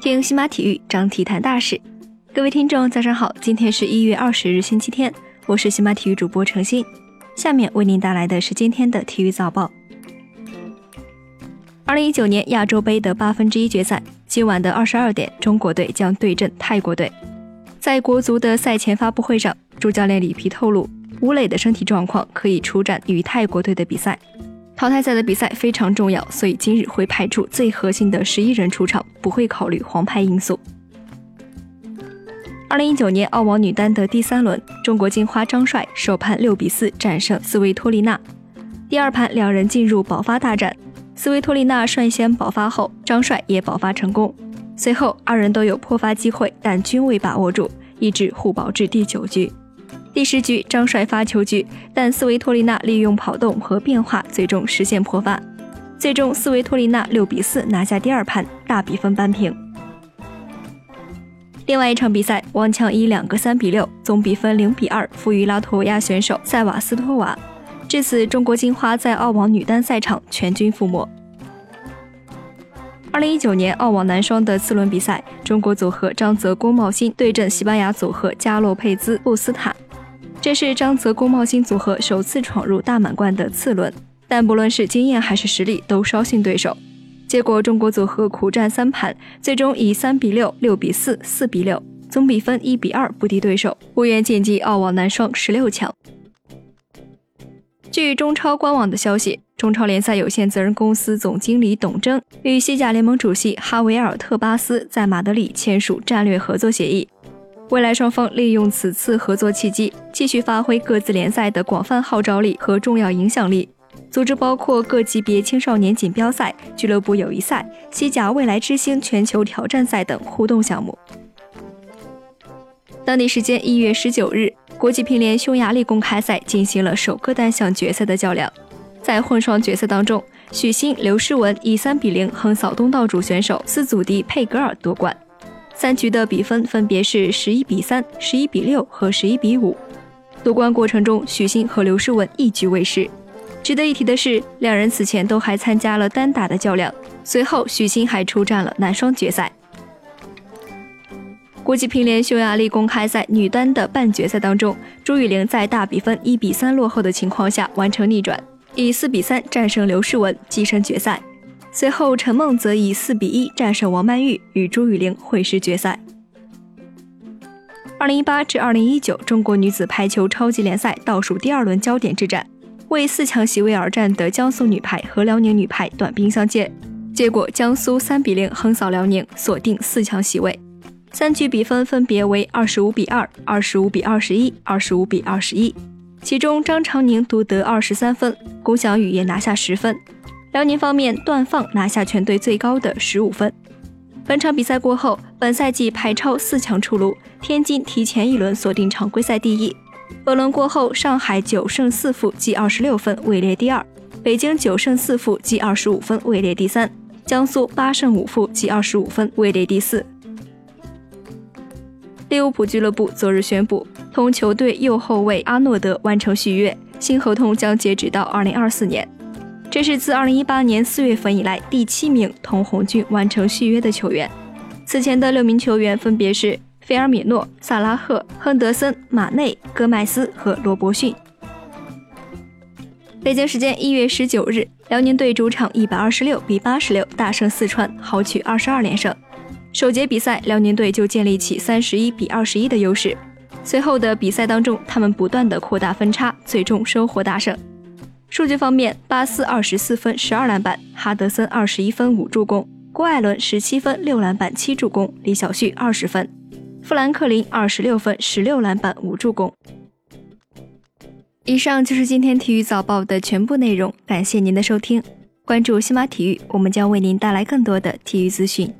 听西马体育，张体坛大事。各位听众，早上好，今天是一月二十日，星期天，我是西马体育主播程鑫。下面为您带来的是今天的体育早报。二零一九年亚洲杯的八分之一决赛，今晚的二十二点，中国队将对阵泰国队。在国足的赛前发布会上，主教练里皮透露，吴磊的身体状况可以出战与泰国队的比赛。淘汰赛的比赛非常重要，所以今日会派出最核心的十一人出场，不会考虑黄牌因素。二零一九年澳网女单的第三轮，中国金花张帅首盘六比四战胜斯维托利娜，第二盘两人进入爆发大战，斯维托利娜率先爆发后，张帅也爆发成功，随后二人都有破发机会，但均未把握住，一直互保至第九局。第十局张帅发球局，但斯维托利娜利用跑动和变化，最终实现破发，最终斯维托利娜六比四拿下第二盘，大比分扳平。另外一场比赛，王强以两个三比六，总比分零比二负于拉脱维亚选手塞瓦斯托娃。至此，中国金花在澳网女单赛场全军覆没。二零一九年澳网男双的次轮比赛，中国组合张泽龚茂新对阵西班牙组合加洛佩兹布斯塔，这是张泽龚茂新组合首次闯入大满贯的次轮，但不论是经验还是实力，都稍逊对手。结果，中国组合苦战三盘，最终以三比六、六比四、四比六，总比分一比二不敌对手，无缘晋级澳网男双十六强。据中超官网的消息，中超联赛有限责任公司总经理董铮与西甲联盟主席哈维尔特巴斯在马德里签署战略合作协议，未来双方利用此次合作契机，继续发挥各自联赛的广泛号召力和重要影响力。组织包括各级别青少年锦标赛、俱乐部友谊赛、西甲未来之星全球挑战赛等互动项目。当地时间一月十九日，国际乒联匈牙利公开赛进行了首个单项决赛的较量。在混双决赛当中，许昕、刘诗雯以三比零横扫东道主选手斯祖迪佩格尔夺冠。三局的比分分别是十一比三、十一比六和十一比五。夺冠过程中，许昕和刘诗雯一局未失。值得一提的是，两人此前都还参加了单打的较量。随后，许昕还出战了男双决赛。国际乒联匈牙利公开赛女单的半决赛当中，朱雨玲在大比分一比三落后的情况下完成逆转，以四比三战胜刘诗雯，跻身决赛。随后，陈梦则以四比一战胜王曼玉，与朱雨玲会师决赛。二零一八至二零一九中国女子排球超级联赛倒数第二轮焦点之战。为四强席位而战的江苏女排和辽宁女排短兵相接，结果江苏三比零横扫辽宁，锁定四强席位。三局比分分别为二十五比二、二十五比二十一、二十五比二十一。其中张常宁独得二十三分，龚翔宇也拿下十分。辽宁方面，段放拿下全队最高的十五分。本场比赛过后，本赛季排超四强出炉，天津提前一轮锁定常规赛第一。本轮过后，上海九胜四负，积二十六分，位列第二；北京九胜四负，积二十五分，位列第三；江苏八胜五负，积二十五分，位列第四。利物浦俱乐部昨日宣布，同球队右后卫阿诺德完成续约，新合同将截止到二零二四年。这是自二零一八年四月份以来第七名同红军完成续约的球员。此前的六名球员分别是。菲尔米诺、萨拉赫、亨德森、马内、戈麦斯和罗伯逊。北京时间一月十九日，辽宁队主场一百二十六比八十六大胜四川，豪取二十二连胜。首节比赛，辽宁队就建立起三十一比二十一的优势。随后的比赛当中，他们不断的扩大分差，最终收获大胜。数据方面，巴斯二十四分十二篮板，哈德森二十一分五助攻，郭艾伦十七分六篮板七助攻，李晓旭二十分。富兰克林二十六分、十六篮板、五助攻。以上就是今天体育早报的全部内容，感谢您的收听。关注西马体育，我们将为您带来更多的体育资讯。